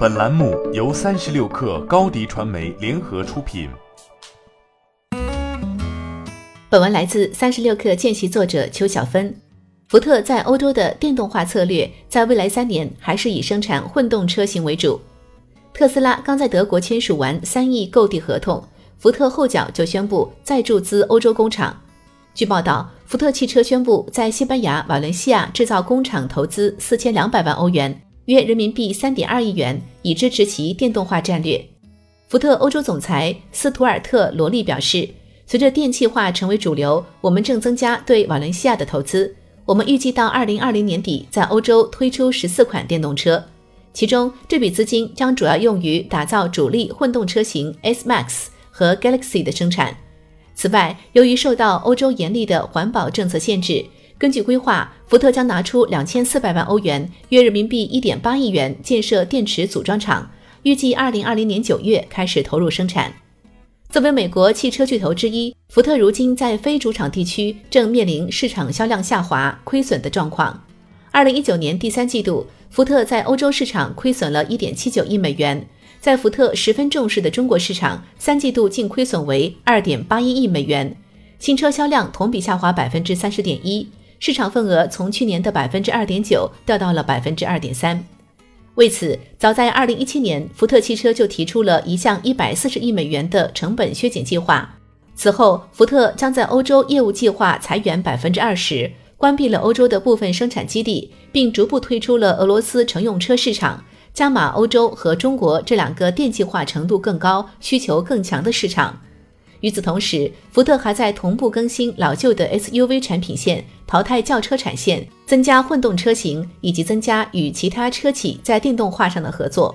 本栏目由三十六氪高低传媒联合出品。本文来自三十六氪见习作者邱小芬。福特在欧洲的电动化策略，在未来三年还是以生产混动车型为主。特斯拉刚在德国签署完三亿购地合同，福特后脚就宣布再注资欧洲工厂。据报道，福特汽车宣布在西班牙瓦伦西亚制造工厂投资四千两百万欧元。约人民币三点二亿元，以支持其电动化战略。福特欧洲总裁斯图尔特·罗利表示，随着电气化成为主流，我们正增加对瓦伦西亚的投资。我们预计到二零二零年底在欧洲推出十四款电动车，其中这笔资金将主要用于打造主力混动车型 S Max 和 Galaxy 的生产。此外，由于受到欧洲严厉的环保政策限制。根据规划，福特将拿出两千四百万欧元（约人民币一点八亿元）建设电池组装厂，预计二零二零年九月开始投入生产。作为美国汽车巨头之一，福特如今在非主场地区正面临市场销量下滑、亏损的状况。二零一九年第三季度，福特在欧洲市场亏损了一点七九亿美元，在福特十分重视的中国市场，三季度净亏损为二点八一亿美元，新车销量同比下滑百分之三十点一。市场份额从去年的百分之二点九掉到了百分之二点三。为此，早在二零一七年，福特汽车就提出了一项一百四十亿美元的成本削减计划。此后，福特将在欧洲业务计划裁员百分之二十，关闭了欧洲的部分生产基地，并逐步退出了俄罗斯乘用车市场，加码欧洲和中国这两个电气化程度更高、需求更强的市场。与此同时，福特还在同步更新老旧的 SUV 产品线，淘汰轿车产线，增加混动车型，以及增加与其他车企在电动化上的合作。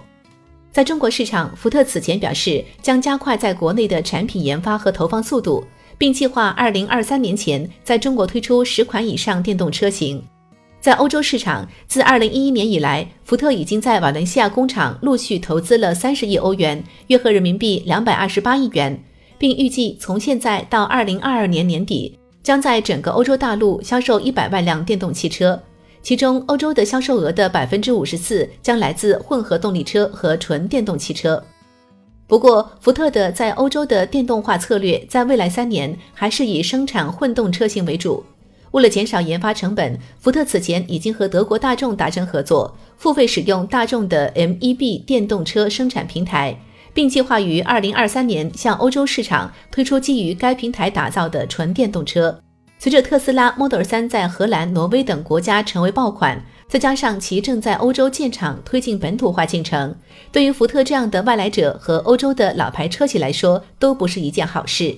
在中国市场，福特此前表示将加快在国内的产品研发和投放速度，并计划2023年前在中国推出十款以上电动车型。在欧洲市场，自2011年以来，福特已经在瓦伦西亚工厂陆续投资了30亿欧元，约合人民币228亿元。并预计从现在到二零二二年年底，将在整个欧洲大陆销售一百万辆电动汽车，其中欧洲的销售额的百分之五十四将来自混合动力车和纯电动汽车。不过，福特的在欧洲的电动化策略在未来三年还是以生产混动车型为主。为了减少研发成本，福特此前已经和德国大众达成合作，付费使用大众的 MEB 电动车生产平台。并计划于二零二三年向欧洲市场推出基于该平台打造的纯电动车。随着特斯拉 Model 3在荷兰、挪威等国家成为爆款，再加上其正在欧洲建厂推进本土化进程，对于福特这样的外来者和欧洲的老牌车企来说，都不是一件好事。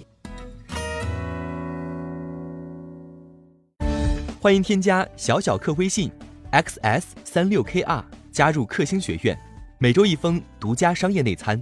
欢迎添加小小客微信 xs 三六 kr 加入克星学院，每周一封独家商业内参。